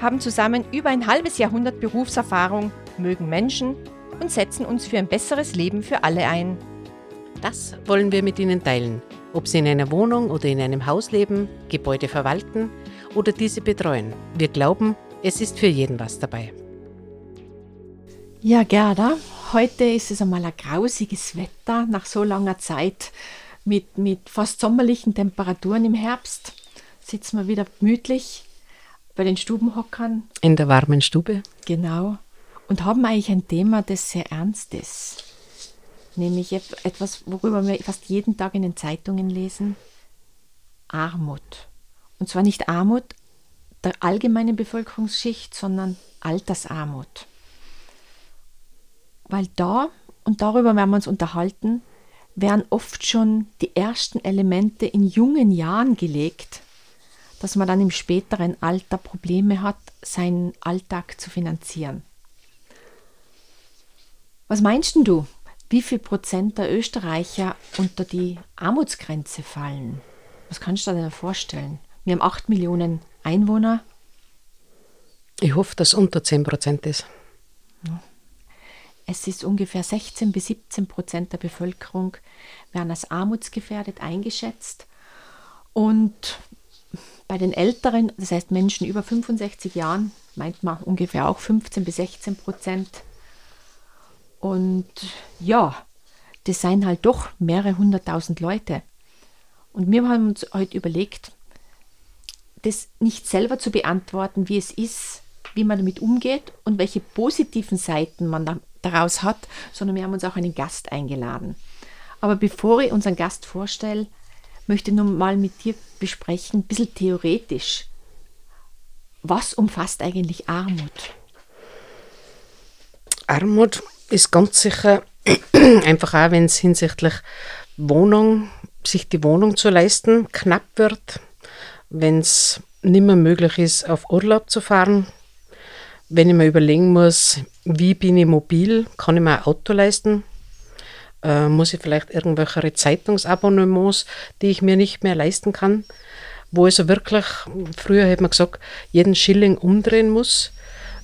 haben zusammen über ein halbes Jahrhundert Berufserfahrung, mögen Menschen und setzen uns für ein besseres Leben für alle ein. Das wollen wir mit Ihnen teilen, ob Sie in einer Wohnung oder in einem Haus leben, Gebäude verwalten oder diese betreuen. Wir glauben, es ist für jeden was dabei. Ja, Gerda, heute ist es einmal ein grausiges Wetter nach so langer Zeit mit, mit fast sommerlichen Temperaturen im Herbst. Sitzen wir wieder gemütlich bei den Stubenhockern. In der warmen Stube. Genau. Und haben eigentlich ein Thema, das sehr ernst ist. Nämlich etwas, worüber wir fast jeden Tag in den Zeitungen lesen. Armut. Und zwar nicht Armut der allgemeinen Bevölkerungsschicht, sondern Altersarmut. Weil da, und darüber werden wir uns unterhalten, werden oft schon die ersten Elemente in jungen Jahren gelegt, dass man dann im späteren Alter Probleme hat, seinen Alltag zu finanzieren. Was meinst du, wie viel Prozent der Österreicher unter die Armutsgrenze fallen? Was kannst du dir denn vorstellen? Wir haben 8 Millionen Einwohner. Ich hoffe, dass es unter 10 Prozent ist. Es ist ungefähr 16 bis 17 Prozent der Bevölkerung werden als armutsgefährdet eingeschätzt. Und bei den Älteren, das heißt Menschen über 65 Jahren, meint man ungefähr auch 15 bis 16 Prozent. Und ja, das seien halt doch mehrere hunderttausend Leute. Und wir haben uns heute überlegt, das nicht selber zu beantworten, wie es ist, wie man damit umgeht und welche positiven Seiten man daraus hat, sondern wir haben uns auch einen Gast eingeladen. Aber bevor ich unseren Gast vorstelle, möchte nun mal mit dir besprechen, ein bisschen theoretisch. Was umfasst eigentlich Armut? Armut ist ganz sicher einfach auch, wenn es hinsichtlich Wohnung, sich die Wohnung zu leisten, knapp wird, wenn es nicht mehr möglich ist, auf Urlaub zu fahren, wenn ich mir überlegen muss, wie bin ich mobil, kann ich mir ein Auto leisten, äh, muss ich vielleicht irgendwelche Zeitungsabonnements, die ich mir nicht mehr leisten kann, wo also wirklich, früher hätte man gesagt, jeden Schilling umdrehen muss.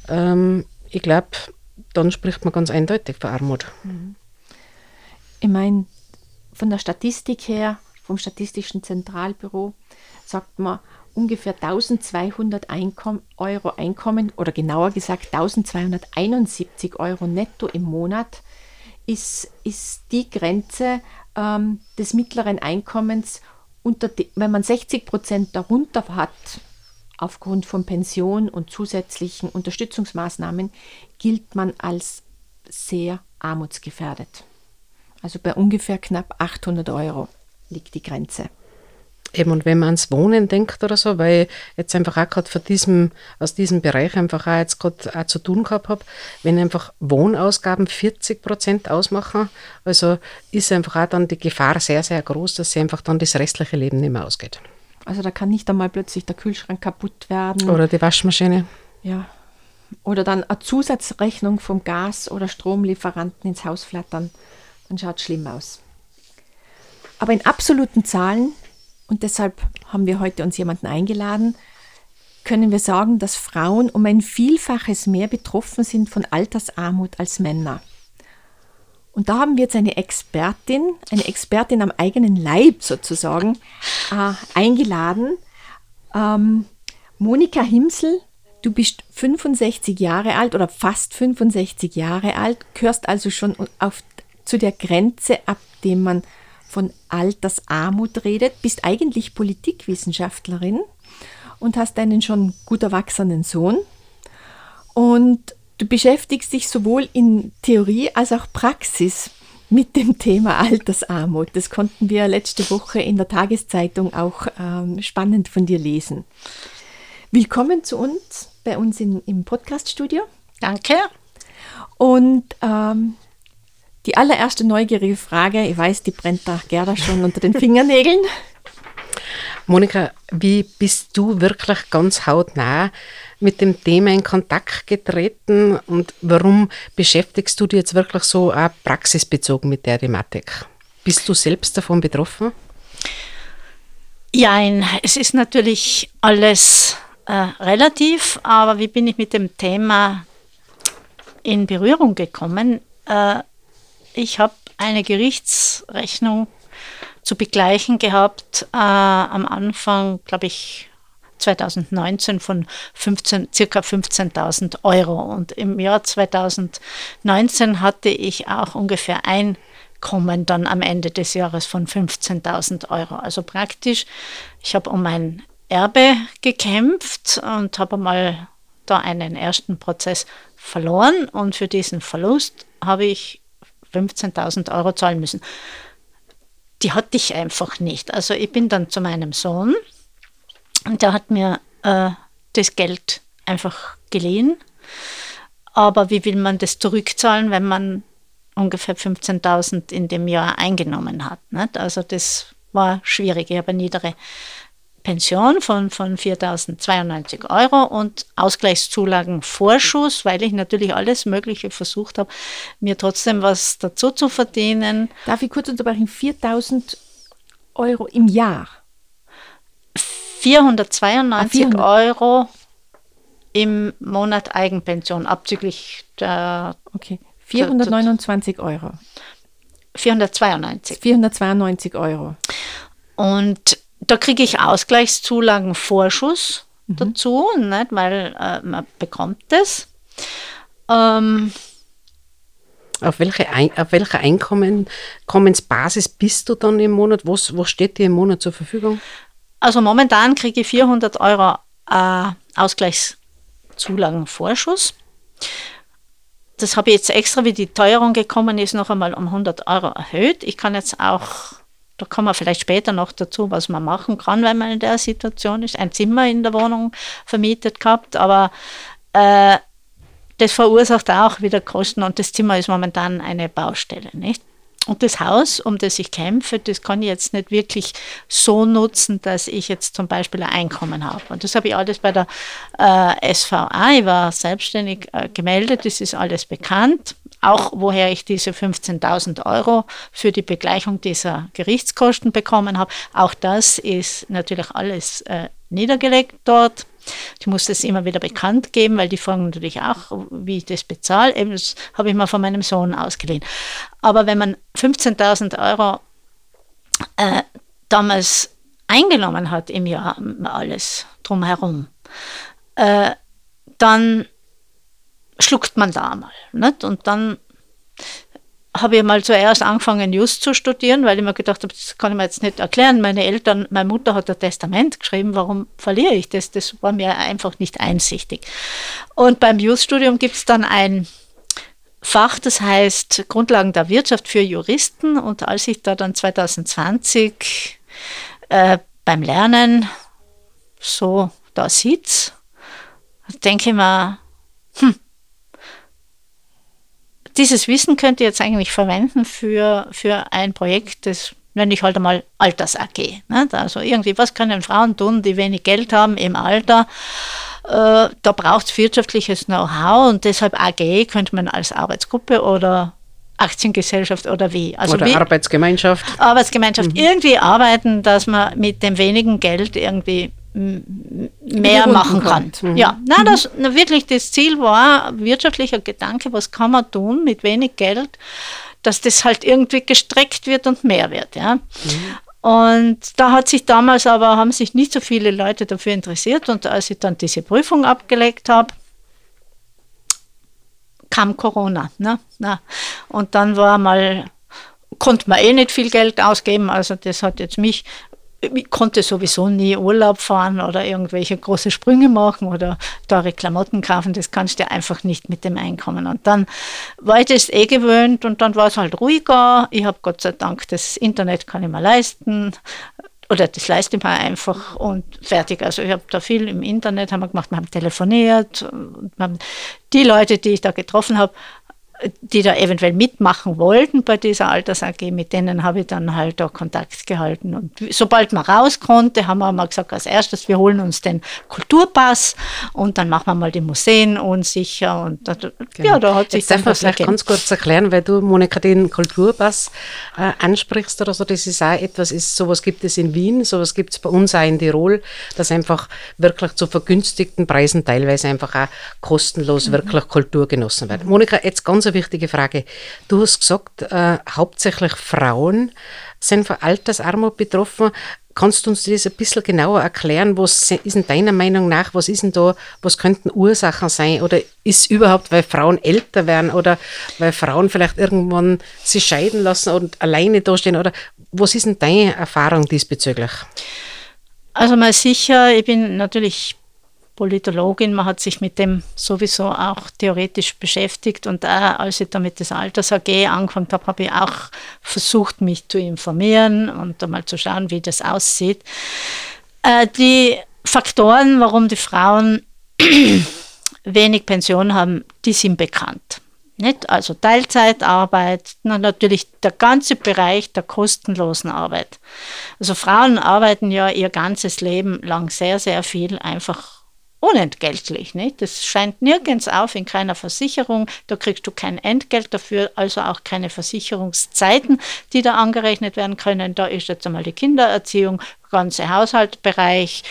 Ähm, ich glaube, dann spricht man ganz eindeutig von Armut. Ich meine, von der Statistik her, vom Statistischen Zentralbüro, sagt man, ungefähr 1200 Einkom Euro Einkommen oder genauer gesagt 1271 Euro netto im Monat ist, ist die Grenze ähm, des mittleren Einkommens, unter die, wenn man 60 Prozent darunter hat, aufgrund von Pension und zusätzlichen Unterstützungsmaßnahmen, gilt man als sehr armutsgefährdet. Also bei ungefähr knapp 800 Euro liegt die Grenze. Eben, und wenn man ans Wohnen denkt oder so, weil ich jetzt einfach auch gerade diesem, aus diesem Bereich einfach auch jetzt gerade auch zu tun gehabt habe, wenn einfach Wohnausgaben 40 Prozent ausmachen, also ist einfach auch dann die Gefahr sehr, sehr groß, dass sie einfach dann das restliche Leben nicht mehr ausgeht. Also da kann nicht einmal plötzlich der Kühlschrank kaputt werden. Oder die Waschmaschine. Ja. Oder dann eine Zusatzrechnung vom Gas- oder Stromlieferanten ins Haus flattern. Dann schaut es schlimm aus. Aber in absoluten Zahlen und deshalb haben wir heute uns jemanden eingeladen, können wir sagen, dass Frauen um ein Vielfaches mehr betroffen sind von Altersarmut als Männer. Und da haben wir jetzt eine Expertin, eine Expertin am eigenen Leib sozusagen, äh, eingeladen. Ähm, Monika Himsel, du bist 65 Jahre alt oder fast 65 Jahre alt, gehörst also schon auf, zu der Grenze, ab dem man von Altersarmut redet, bist eigentlich Politikwissenschaftlerin und hast einen schon gut erwachsenen Sohn. Und du beschäftigst dich sowohl in Theorie als auch Praxis mit dem Thema Altersarmut. Das konnten wir letzte Woche in der Tageszeitung auch ähm, spannend von dir lesen. Willkommen zu uns, bei uns in, im Podcaststudio. Danke. Und ähm, die allererste neugierige Frage, ich weiß, die brennt da Gerda schon unter den Fingernägeln. Monika, wie bist du wirklich ganz hautnah mit dem Thema in Kontakt getreten und warum beschäftigst du dich jetzt wirklich so auch praxisbezogen mit der Thematik? Bist du selbst davon betroffen? Ja, es ist natürlich alles äh, relativ, aber wie bin ich mit dem Thema in Berührung gekommen? Äh, ich habe eine Gerichtsrechnung zu begleichen gehabt, äh, am Anfang, glaube ich, 2019 von 15, circa 15.000 Euro. Und im Jahr 2019 hatte ich auch ungefähr Einkommen dann am Ende des Jahres von 15.000 Euro. Also praktisch, ich habe um mein Erbe gekämpft und habe mal da einen ersten Prozess verloren und für diesen Verlust habe ich 15.000 Euro zahlen müssen. Die hatte ich einfach nicht. Also ich bin dann zu meinem Sohn und der hat mir äh, das Geld einfach geliehen. Aber wie will man das zurückzahlen, wenn man ungefähr 15.000 in dem Jahr eingenommen hat? Nicht? Also das war schwierig. Ich habe eine niedere Pension von, von 4.092 Euro und Ausgleichszulagenvorschuss, weil ich natürlich alles Mögliche versucht habe, mir trotzdem was dazu zu verdienen. Darf ich kurz unterbrechen? 4.000 Euro im Jahr? 492 ah, 400. Euro im Monat Eigenpension, abzüglich der. Okay, 429 Euro. 492. 492 Euro. Und da kriege ich Ausgleichszulagenvorschuss mhm. dazu, nicht? weil äh, man bekommt das. Ähm, auf welche, Ein auf welche Einkommensbasis bist du dann im Monat? Was, was steht dir im Monat zur Verfügung? Also momentan kriege ich 400 Euro äh, Ausgleichszulagenvorschuss. Das habe ich jetzt extra, wie die Teuerung gekommen ist, noch einmal um 100 Euro erhöht. Ich kann jetzt auch da kommen wir vielleicht später noch dazu, was man machen kann, wenn man in der Situation ist. Ein Zimmer in der Wohnung vermietet gehabt, aber äh, das verursacht auch wieder Kosten und das Zimmer ist momentan eine Baustelle, nicht? Und das Haus, um das ich kämpfe, das kann ich jetzt nicht wirklich so nutzen, dass ich jetzt zum Beispiel ein Einkommen habe. Und das habe ich alles bei der äh, SVA, ich war selbstständig äh, gemeldet, das ist alles bekannt. Auch woher ich diese 15.000 Euro für die Begleichung dieser Gerichtskosten bekommen habe. Auch das ist natürlich alles äh, niedergelegt dort. Ich muss das immer wieder bekannt geben, weil die fragen natürlich auch, wie ich das bezahle. Eben, das habe ich mal von meinem Sohn ausgeliehen. Aber wenn man 15.000 Euro äh, damals eingenommen hat im Jahr, alles drumherum, äh, dann schluckt man da mal. Nicht? Und dann habe ich mal zuerst angefangen, Just zu studieren, weil ich mir gedacht habe, das kann ich mir jetzt nicht erklären. Meine Eltern, meine Mutter hat ein Testament geschrieben, warum verliere ich das? Das war mir einfach nicht einsichtig. Und beim Just-Studium gibt es dann ein Fach, das heißt Grundlagen der Wirtschaft für Juristen. Und als ich da dann 2020 äh, beim Lernen so da sitze, denke ich mir, dieses Wissen könnt ihr jetzt eigentlich verwenden für, für ein Projekt, das nenne ich halt einmal Alters-AG. Nicht? Also irgendwie, was können Frauen tun, die wenig Geld haben im Alter? Äh, da braucht es wirtschaftliches Know-how und deshalb AG könnte man als Arbeitsgruppe oder Aktiengesellschaft oder wie. Also oder wie Arbeitsgemeinschaft. Arbeitsgemeinschaft. Mhm. Irgendwie arbeiten, dass man mit dem wenigen Geld irgendwie mehr machen kann. Mhm. Ja, na, mhm. das na, wirklich das Ziel war wirtschaftlicher Gedanke, was kann man tun mit wenig Geld, dass das halt irgendwie gestreckt wird und mehr wird, ja. Mhm. Und da hat sich damals aber haben sich nicht so viele Leute dafür interessiert und als ich dann diese Prüfung abgelegt habe, kam Corona, ne? Na, und dann war mal konnte man eh nicht viel Geld ausgeben, also das hat jetzt mich ich konnte sowieso nie Urlaub fahren oder irgendwelche große Sprünge machen oder teure Klamotten kaufen. Das kannst du einfach nicht mit dem Einkommen. Und dann war ich das eh gewöhnt und dann war es halt ruhiger. Ich habe Gott sei Dank das Internet kann ich mir leisten. oder das leiste ich mir einfach und fertig. Also ich habe da viel im Internet haben wir gemacht, wir haben telefoniert. Und haben die Leute, die ich da getroffen habe, die da eventuell mitmachen wollten bei dieser Alters AG, mit denen habe ich dann halt auch Kontakt gehalten. Und sobald man raus konnte, haben wir mal gesagt, als erstes, wir holen uns den Kulturpass und dann machen wir mal die Museen unsicher. Und da, genau. ja, da hat sich Jetzt darf man vielleicht ganz kurz erklären, weil du, Monika, den Kulturpass äh, ansprichst oder so, das ist auch etwas, ist, sowas gibt es in Wien, sowas gibt es bei uns auch in Tirol, dass einfach wirklich zu vergünstigten Preisen teilweise einfach auch kostenlos mhm. wirklich Kultur genossen wird. Monika, jetzt ganz wichtige Frage. Du hast gesagt, äh, hauptsächlich Frauen sind von Altersarmut betroffen. Kannst du uns das ein bisschen genauer erklären? Was ist in deiner Meinung nach, was ist denn da, was könnten Ursachen sein? Oder ist überhaupt, weil Frauen älter werden oder weil Frauen vielleicht irgendwann sich scheiden lassen und alleine dastehen? Oder was ist denn deine Erfahrung diesbezüglich? Also mal sicher, ich bin natürlich Politologin, man hat sich mit dem sowieso auch theoretisch beschäftigt und auch, als ich damit das Alters AG angefangen habe, habe ich auch versucht, mich zu informieren und einmal zu schauen, wie das aussieht. Äh, die Faktoren, warum die Frauen wenig Pension haben, die sind bekannt. Nicht? Also Teilzeitarbeit, natürlich der ganze Bereich der kostenlosen Arbeit. Also Frauen arbeiten ja ihr ganzes Leben lang sehr, sehr viel einfach unentgeltlich. Nicht? Das scheint nirgends auf in keiner Versicherung. Da kriegst du kein Entgelt dafür, also auch keine Versicherungszeiten, die da angerechnet werden können. Da ist jetzt einmal die Kindererziehung, ganze Haushaltsbereich.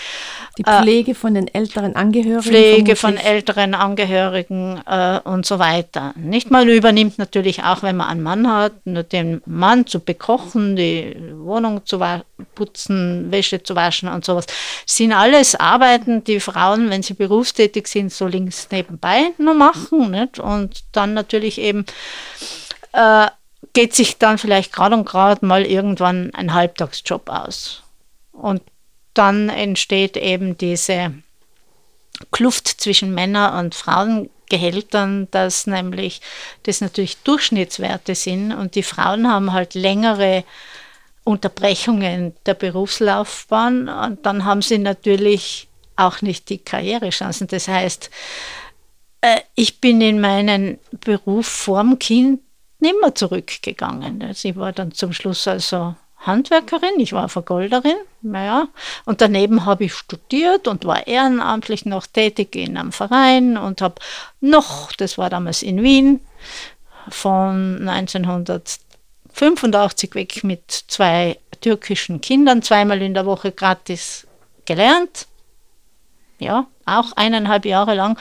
Die Pflege äh, von den älteren Angehörigen. Pflege von älteren Angehörigen äh, und so weiter. Nicht mal übernimmt natürlich auch, wenn man einen Mann hat, nur den Mann zu bekochen, die Wohnung zu putzen, Wäsche zu waschen und sowas. Sind alles Arbeiten, die Frauen, wenn sie berufstätig sind, so links nebenbei nur machen. Nicht? Und dann natürlich eben äh, geht sich dann vielleicht gerade und gerade mal irgendwann ein Halbtagsjob aus. Und dann entsteht eben diese Kluft zwischen Männer- und Frauengehältern, dass nämlich das natürlich Durchschnittswerte sind und die Frauen haben halt längere Unterbrechungen der Berufslaufbahn und dann haben sie natürlich auch nicht die Karrierechancen. Das heißt, äh, ich bin in meinen Beruf vorm Kind nimmer zurückgegangen. Also ich war dann zum Schluss also Handwerkerin, ich war Vergolderin, naja, und daneben habe ich studiert und war ehrenamtlich noch tätig in einem Verein und habe noch, das war damals in Wien, von 1985 weg mit zwei türkischen Kindern zweimal in der Woche gratis gelernt. Ja, auch eineinhalb Jahre lang.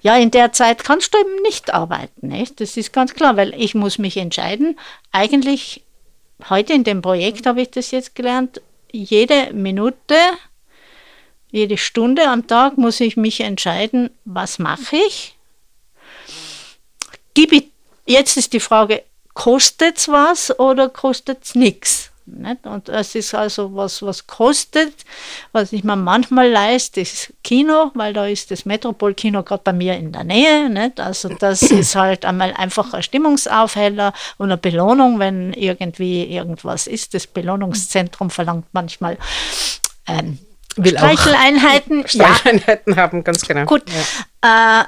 Ja, in der Zeit kannst du eben nicht arbeiten. Nicht? Das ist ganz klar, weil ich muss mich entscheiden. Eigentlich heute in dem Projekt habe ich das jetzt gelernt, jede Minute, jede Stunde am Tag muss ich mich entscheiden, was mache ich. Gib ich, jetzt ist die Frage, kostet es was oder kostet es nichts? Nicht? Und es ist also was, was kostet, was ich mir manchmal leiste, ist Kino, weil da ist das Metropol-Kino gerade bei mir in der Nähe. Nicht? Also das ist halt einmal einfach ein Stimmungsaufheller und eine Belohnung, wenn irgendwie irgendwas ist. Das Belohnungszentrum verlangt manchmal ähm, Will Streicheleinheiten. Streicheleinheiten ja. haben, ganz genau. Gut. Ja. Äh,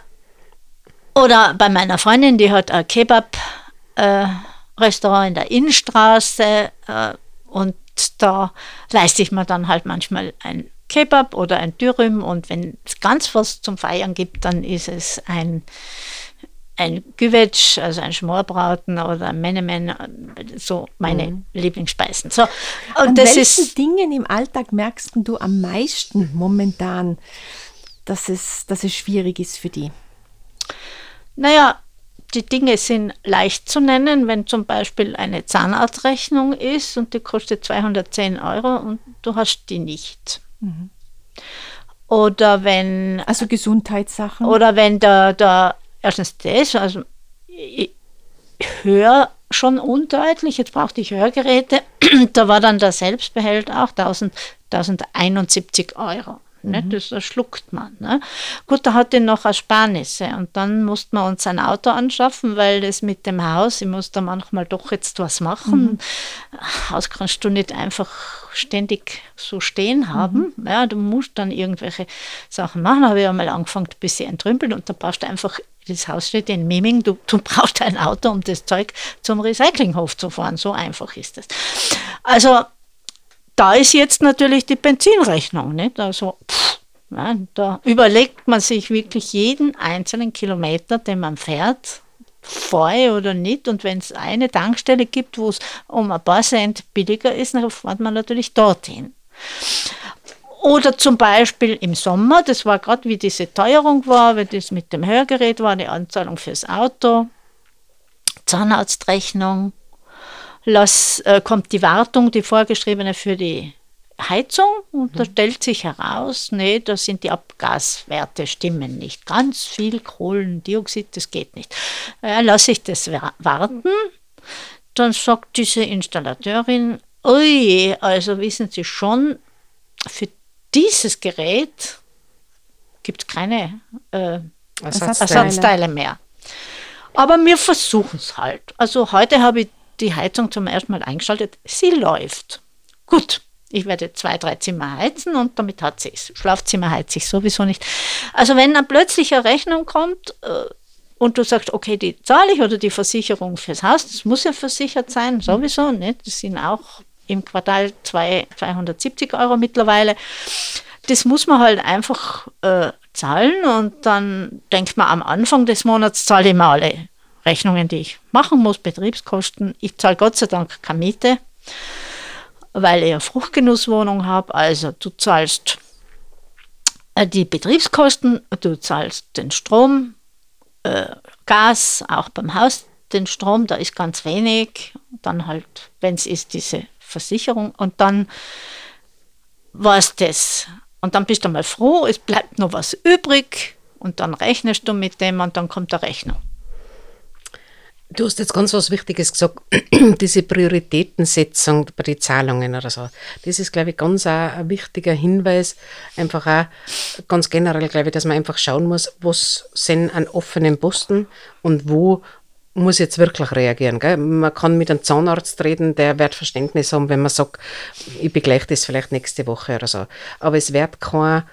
oder bei meiner Freundin, die hat ein Kebab. Äh, Restaurant in der Innenstraße äh, und da leiste ich mir dann halt manchmal ein Kebab oder ein Dürüm und wenn es ganz was zum Feiern gibt, dann ist es ein, ein Güvetsch, also ein Schmorbraten oder ein Menemen, so meine mhm. Lieblingsspeisen. So, und An das welchen ist, Dingen im Alltag merkst du am meisten momentan, dass es, dass es schwierig ist für die? Naja, die Dinge sind leicht zu nennen, wenn zum Beispiel eine Zahnarztrechnung ist und die kostet 210 Euro und du hast die nicht. Mhm. Oder wenn. Also Gesundheitssachen. Oder wenn der, der erstens das, also ich höre schon undeutlich, jetzt brauchte ich Hörgeräte, da war dann der Selbstbehalt auch 1000, 1071 Euro. Nicht? das schluckt man. Ne? Gut, da hatte ich noch Ersparnisse und dann mussten wir uns ein Auto anschaffen, weil das mit dem Haus, ich muss da manchmal doch jetzt was machen. Mhm. Haus kannst du nicht einfach ständig so stehen haben. Mhm. Ja, du musst dann irgendwelche Sachen machen. Da habe ich einmal angefangen, ein bisschen entrümpeln und da brauchst du einfach, das Haus steht in Miming, du, du brauchst ein Auto, um das Zeug zum Recyclinghof zu fahren. So einfach ist es. Also da ist jetzt natürlich die Benzinrechnung. Nicht? Also, pff, ja, da überlegt man sich wirklich jeden einzelnen Kilometer, den man fährt, voll oder nicht. Und wenn es eine Tankstelle gibt, wo es um ein paar Cent billiger ist, dann fährt man natürlich dorthin. Oder zum Beispiel im Sommer, das war gerade wie diese Teuerung war, weil das mit dem Hörgerät war, eine Anzahlung fürs Auto, Zahnarztrechnung, lass, äh, kommt die Wartung, die vorgeschriebene für die Heizung und da mhm. stellt sich heraus, nee, da sind die Abgaswerte stimmen nicht. Ganz viel Kohlendioxid, das geht nicht. Ja, lasse ich das warten. Dann sagt diese Installateurin, ui, also wissen Sie schon, für dieses Gerät gibt es keine äh, Ersatzteile. Ersatzteile mehr. Aber wir versuchen es halt. Also heute habe ich die Heizung zum ersten Mal eingeschaltet. Sie läuft. Gut, ich werde zwei, drei Zimmer heizen und damit hat sie es. Schlafzimmer heizt sich sowieso nicht. Also wenn eine plötzliche Rechnung kommt äh, und du sagst, okay, die zahle ich oder die Versicherung fürs Haus, das muss ja versichert sein, sowieso, nicht? Das sind auch im Quartal zwei, 270 Euro mittlerweile. Das muss man halt einfach äh, zahlen und dann denkt man am Anfang des Monats zahle ich mal alle Rechnungen, die ich machen muss, Betriebskosten. Ich zahle Gott sei Dank keine Miete, weil ich eine Fruchtgenusswohnung habe. Also du zahlst äh, die Betriebskosten, du zahlst den Strom, äh, Gas, auch beim Haus den Strom, da ist ganz wenig. Dann halt, wenn es ist, diese Versicherung und dann war es das. Und dann bist du mal froh, es bleibt noch was übrig und dann rechnest du mit dem und dann kommt der Rechnung. Du hast jetzt ganz was Wichtiges gesagt, diese Prioritätensetzung bei den Zahlungen oder so. Das ist, glaube ich, ganz ein wichtiger Hinweis. Einfach auch ganz generell, glaube ich, dass man einfach schauen muss, was sind an offenen Posten und wo muss jetzt wirklich reagieren. Gell? Man kann mit einem Zahnarzt reden, der wird Verständnis haben, wenn man sagt, ich begleiche das vielleicht nächste Woche oder so. Aber es wird kein,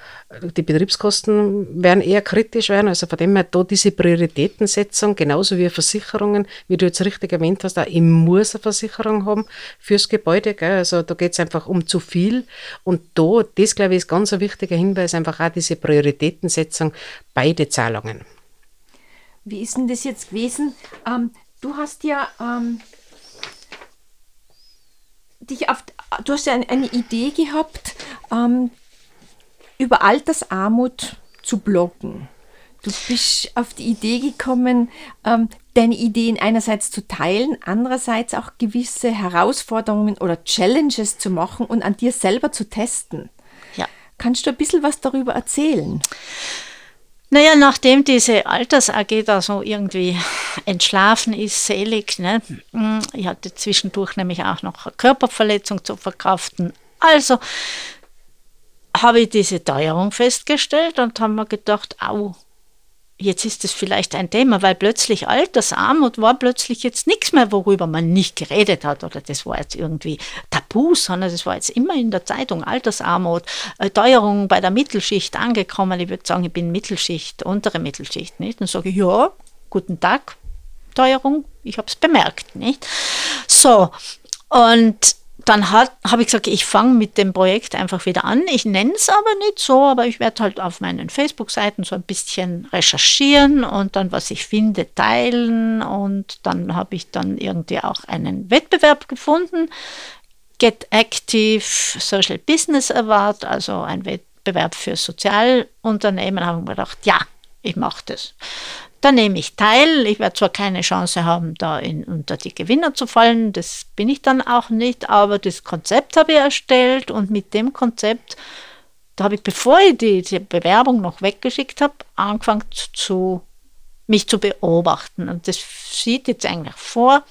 die Betriebskosten werden eher kritisch werden. Also von dem her da diese Prioritätensetzung, genauso wie Versicherungen, wie du jetzt richtig erwähnt hast, auch ich muss eine Versicherung haben fürs Gebäude. Gell? Also da geht es einfach um zu viel. Und da, das glaube ich, ist ganz ein wichtiger Hinweis, einfach auch diese Prioritätensetzung, beide Zahlungen. Wie ist denn das jetzt gewesen? Ähm, du hast ja ähm, dich auf, du hast ja eine, eine Idee gehabt, ähm, über Altersarmut zu bloggen. Du bist auf die Idee gekommen, ähm, deine Ideen einerseits zu teilen, andererseits auch gewisse Herausforderungen oder Challenges zu machen und an dir selber zu testen. Ja. Kannst du ein bisschen was darüber erzählen? Naja, nachdem diese Alters-AG da so irgendwie entschlafen ist, selig, ne? Ich hatte zwischendurch nämlich auch noch eine Körperverletzung zu verkraften. Also habe ich diese Teuerung festgestellt und habe mir gedacht, au, jetzt ist es vielleicht ein Thema, weil plötzlich Altersarmut war plötzlich jetzt nichts mehr, worüber man nicht geredet hat oder das war jetzt irgendwie tabu, sondern das war jetzt immer in der Zeitung Altersarmut, äh, Teuerung bei der Mittelschicht angekommen. Ich würde sagen, ich bin Mittelschicht, untere Mittelschicht, nicht? Dann sage ich, ja, guten Tag, Teuerung, ich habe es bemerkt, nicht? So, und dann habe ich gesagt, ich fange mit dem Projekt einfach wieder an. Ich nenne es aber nicht so, aber ich werde halt auf meinen Facebook-Seiten so ein bisschen recherchieren und dann, was ich finde, teilen. Und dann habe ich dann irgendwie auch einen Wettbewerb gefunden. Get Active Social Business Award, also ein Wettbewerb für Sozialunternehmen, habe ich mir gedacht, ja, ich mache das. Da nehme ich teil. Ich werde zwar keine Chance haben, da in, unter die Gewinner zu fallen, das bin ich dann auch nicht, aber das Konzept habe ich erstellt und mit dem Konzept, da habe ich, bevor ich die, die Bewerbung noch weggeschickt habe, angefangen zu mich zu beobachten. Und das sieht jetzt eigentlich vor,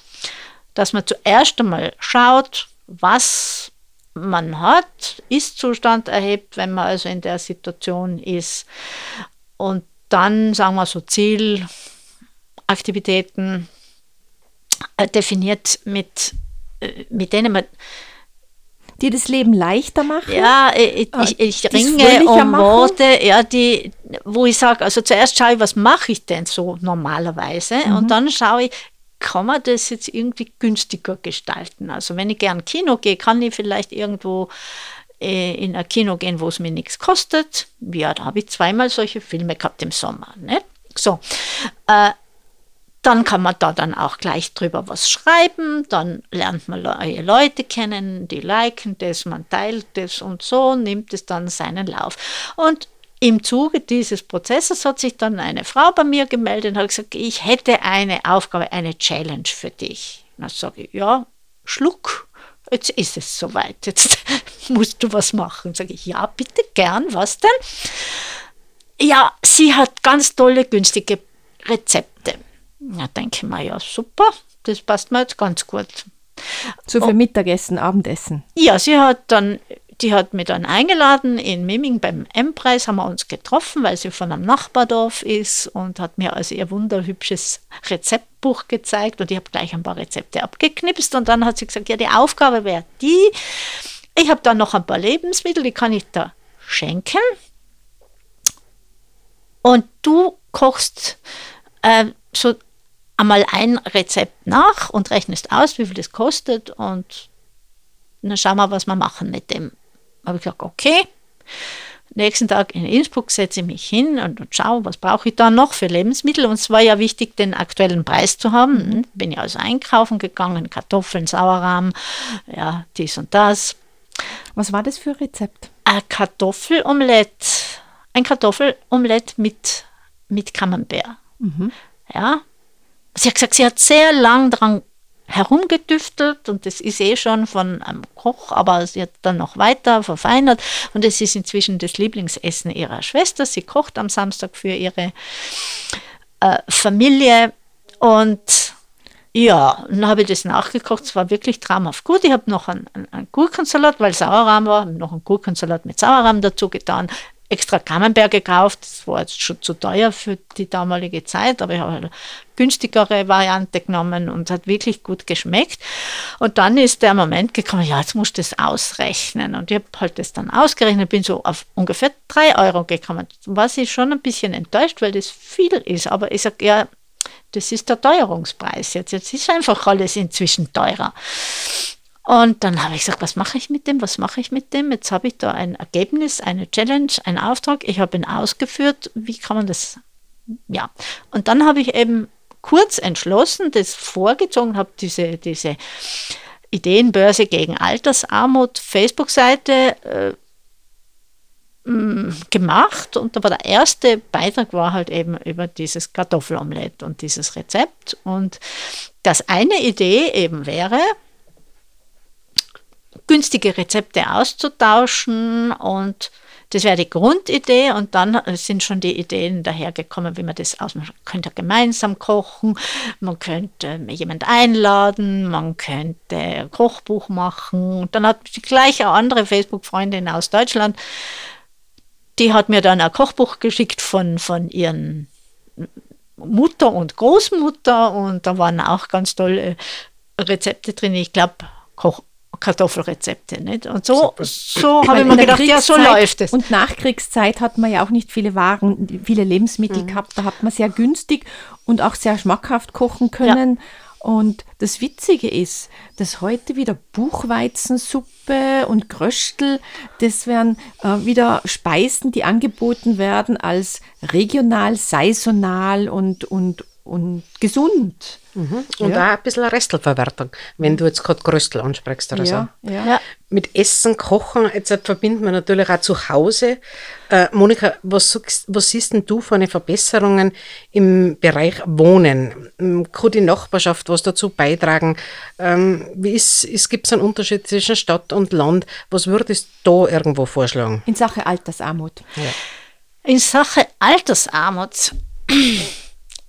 dass man zuerst einmal schaut, was man hat, Ist-Zustand erhebt, wenn man also in der Situation ist. Und dann, sagen wir so, Zielaktivitäten äh, definiert, mit, äh, mit denen man die das Leben leichter machen? Ja, ich, ich, ich ringe um Worte, ja, die, wo ich sage, also zuerst schaue ich, was mache ich denn so normalerweise mhm. und dann schaue ich, kann man das jetzt irgendwie günstiger gestalten? Also wenn ich gern Kino gehe, kann ich vielleicht irgendwo äh, in ein Kino gehen, wo es mir nichts kostet. Ja, da habe ich zweimal solche Filme gehabt im Sommer. Nicht? So, äh, dann kann man da dann auch gleich drüber was schreiben, dann lernt man neue Leute kennen, die liken das, man teilt das und so, nimmt es dann seinen Lauf. Und im Zuge dieses Prozesses hat sich dann eine Frau bei mir gemeldet und hat gesagt, ich hätte eine Aufgabe, eine Challenge für dich. Dann sage ich, ja, Schluck, jetzt ist es soweit, jetzt musst du was machen. Sage ich, ja, bitte gern, was denn? Ja, sie hat ganz tolle, günstige Rezepte. Ja, denke ich mir, ja, super, das passt mir jetzt ganz gut. So für Mittagessen, Abendessen. Ja, sie hat dann, die hat mich dann eingeladen in Miming beim M-Preis, haben wir uns getroffen, weil sie von einem Nachbardorf ist und hat mir also ihr wunderhübsches Rezeptbuch gezeigt und ich habe gleich ein paar Rezepte abgeknipst und dann hat sie gesagt, ja, die Aufgabe wäre die, ich habe dann noch ein paar Lebensmittel, die kann ich da schenken und du kochst äh, so einmal ein Rezept nach und rechnest aus, wie viel das kostet und dann schauen wir, was wir machen mit dem. Habe ich gesagt, okay. Nächsten Tag in Innsbruck setze ich mich hin und, und schaue, was brauche ich da noch für Lebensmittel. Und es war ja wichtig, den aktuellen Preis zu haben. Mhm. Bin ich also einkaufen gegangen, Kartoffeln, Sauerrahm, ja, dies und das. Was war das für ein Rezept? Ein Kartoffelomelett. Ein Kartoffelomelett mit, mit Camembert. Mhm. Ja, sie hat gesagt, sie hat sehr lang daran herumgedüftelt und das ist eh schon von einem Koch, aber sie hat dann noch weiter verfeinert und es ist inzwischen das Lieblingsessen ihrer Schwester. Sie kocht am Samstag für ihre äh, Familie und ja, dann habe ich das nachgekocht. Es war wirklich traumhaft gut. Ich habe noch einen, einen Gurkensalat, weil Sauerrahm war, noch einen Gurkensalat mit Sauerrahm dazu getan extra Camembert gekauft. Das war jetzt schon zu teuer für die damalige Zeit, aber ich habe eine günstigere Variante genommen und hat wirklich gut geschmeckt. Und dann ist der Moment gekommen, ja, jetzt musst du das ausrechnen. Und ich habe halt das dann ausgerechnet, bin so auf ungefähr drei Euro gekommen. Was ich schon ein bisschen enttäuscht, weil das viel ist. Aber ich sage, ja, das ist der Teuerungspreis jetzt. Jetzt ist einfach alles inzwischen teurer. Und dann habe ich gesagt, was mache ich mit dem? Was mache ich mit dem? Jetzt habe ich da ein Ergebnis, eine Challenge, einen Auftrag. Ich habe ihn ausgeführt. Wie kann man das? Ja. Und dann habe ich eben kurz entschlossen, das vorgezogen, habe diese, diese Ideenbörse gegen Altersarmut Facebook-Seite äh, gemacht und war der erste Beitrag war halt eben über dieses Kartoffelomelett und dieses Rezept und das eine Idee eben wäre, günstige Rezepte auszutauschen und das wäre die Grundidee und dann sind schon die Ideen dahergekommen, wie man das ausmacht. Man könnte gemeinsam kochen, man könnte jemand einladen, man könnte ein Kochbuch machen. Und dann hat die gleiche andere Facebook-Freundin aus Deutschland, die hat mir dann ein Kochbuch geschickt von, von ihren Mutter und Großmutter und da waren auch ganz tolle Rezepte drin. Ich glaube, Koch Kartoffelrezepte. Nicht? Und so, so habe ich mir gedacht, ja, so läuft es. Und Nachkriegszeit hat man ja auch nicht viele Waren, viele Lebensmittel mhm. gehabt. Da hat man sehr günstig und auch sehr schmackhaft kochen können. Ja. Und das Witzige ist, dass heute wieder Buchweizensuppe und Gröstel, das wären äh, wieder Speisen, die angeboten werden als regional, saisonal und, und, und gesund. Mhm. Und ja. auch ein bisschen Restelverwertung, wenn du jetzt gerade Gröstel ansprichst oder ja, so. Ja. Mit Essen, Kochen, jetzt verbindet man natürlich auch zu Hause. Äh, Monika, was, was siehst denn du von Verbesserungen im Bereich Wohnen? Ähm, kann die Nachbarschaft was dazu beitragen? Ähm, wie ist, es gibt einen Unterschied zwischen Stadt und Land. Was würdest du da irgendwo vorschlagen? In Sache Altersarmut. In Sache Altersarmut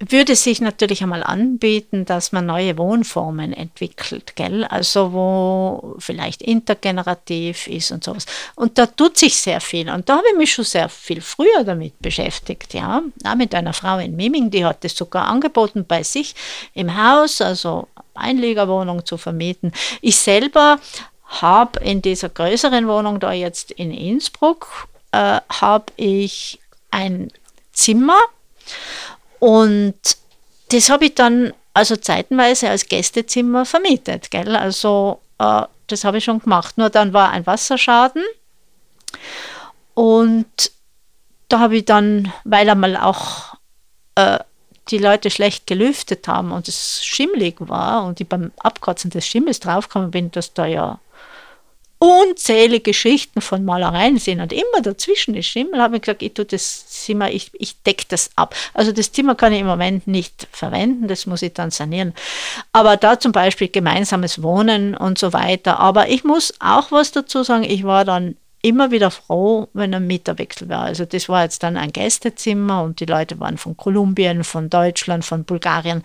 würde sich natürlich einmal anbieten, dass man neue Wohnformen entwickelt, gell? Also wo vielleicht intergenerativ ist und sowas. Und da tut sich sehr viel. Und da habe ich mich schon sehr viel früher damit beschäftigt, ja. Auch mit einer Frau in Miming, die hat es sogar angeboten bei sich im Haus, also Einliegerwohnung zu vermieten. Ich selber habe in dieser größeren Wohnung da jetzt in Innsbruck, äh, habe ich ein Zimmer und das habe ich dann also zeitenweise als Gästezimmer vermietet. Gell? Also äh, das habe ich schon gemacht. Nur dann war ein Wasserschaden. Und da habe ich dann, weil einmal auch äh, die Leute schlecht gelüftet haben und es schimmlig war und ich beim Abkratzen des Schimmels draufgekommen bin, dass da ja unzählige Schichten von Malereien sind und immer dazwischen ist Schimmel, habe ich gesagt, ich tue das Zimmer, ich, ich decke das ab. Also das Zimmer kann ich im Moment nicht verwenden, das muss ich dann sanieren. Aber da zum Beispiel gemeinsames Wohnen und so weiter. Aber ich muss auch was dazu sagen, ich war dann immer wieder froh, wenn ein Mieterwechsel war. Also das war jetzt dann ein Gästezimmer und die Leute waren von Kolumbien, von Deutschland, von Bulgarien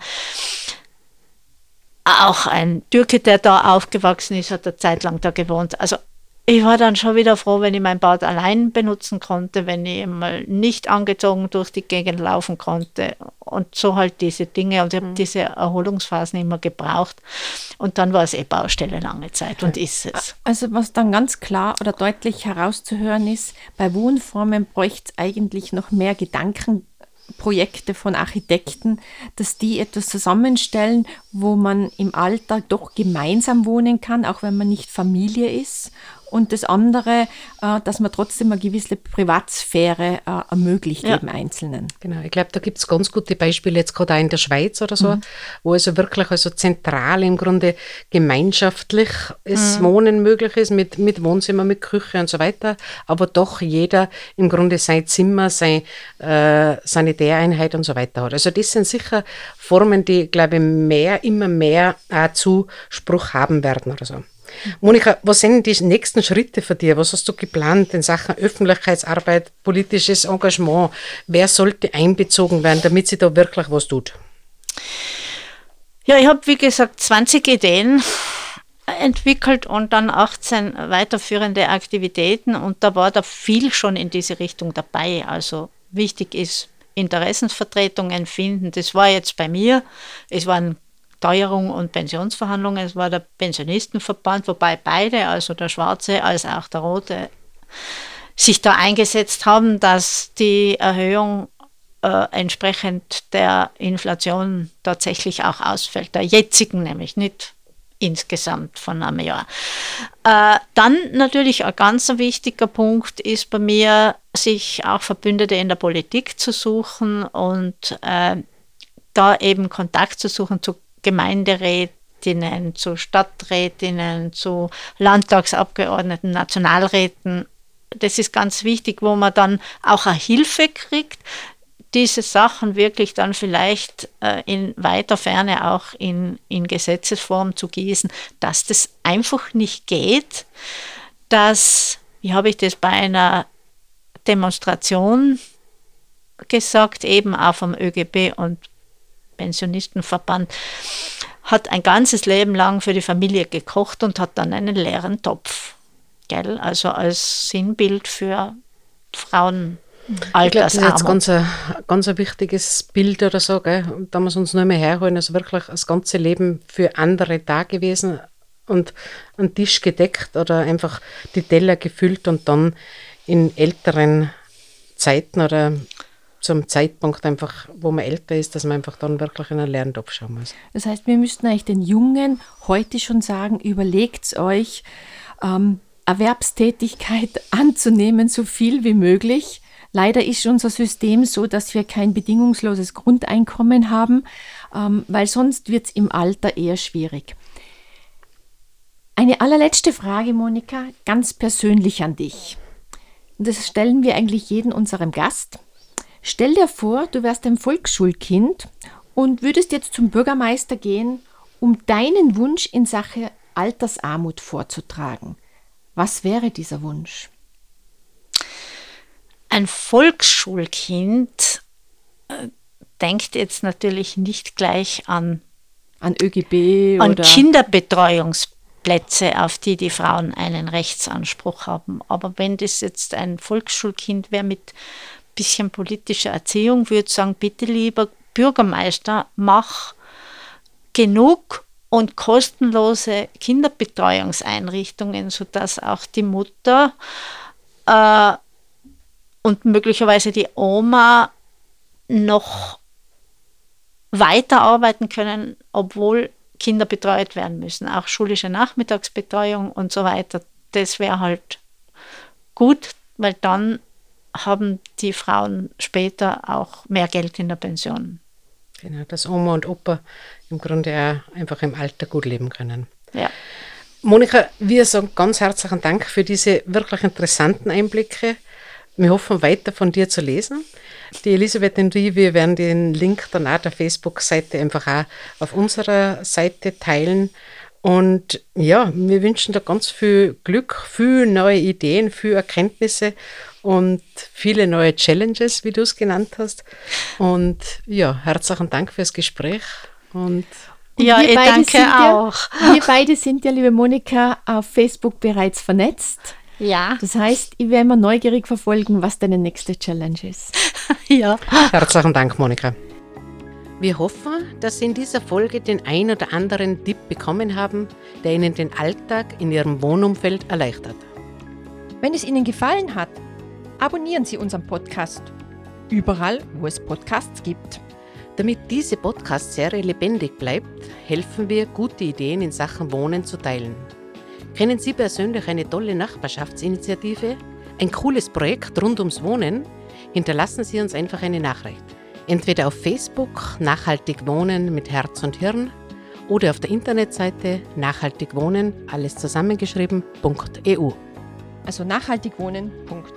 auch ein Türke, der da aufgewachsen ist, hat eine Zeit lang da gewohnt. Also ich war dann schon wieder froh, wenn ich mein Bad allein benutzen konnte, wenn ich mal nicht angezogen durch die Gegend laufen konnte und so halt diese Dinge und ich habe mhm. diese Erholungsphasen immer gebraucht und dann war es eh Baustelle lange Zeit und ist es. Also was dann ganz klar oder deutlich herauszuhören ist, bei Wohnformen bräuchte es eigentlich noch mehr Gedanken Projekte von Architekten, dass die etwas zusammenstellen, wo man im Alltag doch gemeinsam wohnen kann, auch wenn man nicht Familie ist und das andere, äh, dass man trotzdem eine gewisse Privatsphäre äh, ermöglicht, ja. jedem Einzelnen. Genau, ich glaube, da gibt es ganz gute Beispiele, jetzt gerade auch in der Schweiz oder so, mhm. wo also wirklich also zentral im Grunde gemeinschaftlich mhm. Wohnen möglich ist, mit, mit Wohnzimmer, mit Küche und so weiter, aber doch jeder im Grunde sein Zimmer, sein äh, Sanitäreinheit und so weiter hat. Also das sind sicher Formen, die, glaube ich, mehr, immer mehr Zuspruch haben werden oder so. Monika, was sind die nächsten Schritte für dich? Was hast du geplant in Sachen Öffentlichkeitsarbeit, politisches Engagement? Wer sollte einbezogen werden, damit sie da wirklich was tut? Ja, ich habe, wie gesagt, 20 Ideen entwickelt und dann 18 weiterführende Aktivitäten und da war da viel schon in diese Richtung dabei. Also wichtig ist Interessensvertretungen finden. Das war jetzt bei mir. Es waren Steuerung und Pensionsverhandlungen. Es war der Pensionistenverband, wobei beide, also der Schwarze als auch der Rote, sich da eingesetzt haben, dass die Erhöhung äh, entsprechend der Inflation tatsächlich auch ausfällt, der jetzigen nämlich, nicht insgesamt von einem Jahr. Äh, dann natürlich ein ganz wichtiger Punkt ist bei mir, sich auch Verbündete in der Politik zu suchen und äh, da eben Kontakt zu suchen zu Gemeinderätinnen, zu Stadträtinnen, zu Landtagsabgeordneten, Nationalräten. Das ist ganz wichtig, wo man dann auch eine Hilfe kriegt, diese Sachen wirklich dann vielleicht äh, in weiter Ferne auch in, in Gesetzesform zu gießen, dass das einfach nicht geht, dass, wie habe ich das bei einer Demonstration gesagt, eben auch vom ÖGB und Pensionistenverband, hat ein ganzes Leben lang für die Familie gekocht und hat dann einen leeren Topf. Gell? Also als Sinnbild für Frauen. Ich glaube, das ist jetzt ganz ein, ganz ein wichtiges Bild oder so, gell? da muss uns nur mehr herholen. Also wirklich das ganze Leben für andere da gewesen und einen Tisch gedeckt oder einfach die Teller gefüllt und dann in älteren Zeiten oder zum Zeitpunkt einfach, wo man älter ist, dass man einfach dann wirklich in einen Lerntopf schauen muss. Das heißt, wir müssten eigentlich den Jungen heute schon sagen, überlegt euch, ähm, Erwerbstätigkeit anzunehmen, so viel wie möglich. Leider ist unser System so, dass wir kein bedingungsloses Grundeinkommen haben, ähm, weil sonst wird es im Alter eher schwierig. Eine allerletzte Frage, Monika, ganz persönlich an dich. Das stellen wir eigentlich jedem unserem Gast. Stell dir vor, du wärst ein Volksschulkind und würdest jetzt zum Bürgermeister gehen, um deinen Wunsch in Sache Altersarmut vorzutragen. Was wäre dieser Wunsch? Ein Volksschulkind, äh, denkt jetzt natürlich nicht gleich an, An ÖGB an oder Kinderbetreuungsplätze, auf die die Frauen einen Rechtsanspruch haben. Aber wenn das jetzt ein Volksschulkind wäre mit bisschen politischer Erziehung, würde sagen, bitte lieber Bürgermeister, mach genug und kostenlose Kinderbetreuungseinrichtungen, sodass auch die Mutter äh, und möglicherweise die Oma noch weiterarbeiten können, obwohl Kinder betreut werden müssen. Auch schulische Nachmittagsbetreuung und so weiter. Das wäre halt gut, weil dann haben die Frauen später auch mehr Geld in der Pension. Genau, dass Oma und Opa im Grunde auch einfach im Alter gut leben können. Ja. Monika, wir sagen ganz herzlichen Dank für diese wirklich interessanten Einblicke. Wir hoffen weiter von dir zu lesen. Die Elisabeth und ich, wir werden den Link dann auch der Facebook-Seite einfach auch auf unserer Seite teilen. Und ja, wir wünschen da ganz viel Glück, viel neue Ideen, viel Erkenntnisse und viele neue Challenges, wie du es genannt hast. Und ja, herzlichen Dank fürs Gespräch. Und Ja, wir ich beide danke sind ja- auch. Wir beide sind ja, liebe Monika, auf Facebook bereits vernetzt. Ja, Das heißt, ich werde mal neugierig verfolgen, was deine nächste Challenge ist. ja. Herzlichen Dank, Monika. Wir hoffen, dass Sie in dieser Folge den ein oder anderen Tipp bekommen haben, der Ihnen den Alltag in Ihrem Wohnumfeld erleichtert. Wenn es Ihnen gefallen hat, abonnieren Sie unseren Podcast. Überall, wo es Podcasts gibt. Damit diese Podcast-Serie lebendig bleibt, helfen wir, gute Ideen in Sachen Wohnen zu teilen. Kennen Sie persönlich eine tolle Nachbarschaftsinitiative? Ein cooles Projekt rund ums Wohnen? Hinterlassen Sie uns einfach eine Nachricht. Entweder auf Facebook Nachhaltig Wohnen mit Herz und Hirn oder auf der Internetseite nachhaltig wohnen, alles zusammengeschrieben.eu. also nachhaltigwohnen.eu.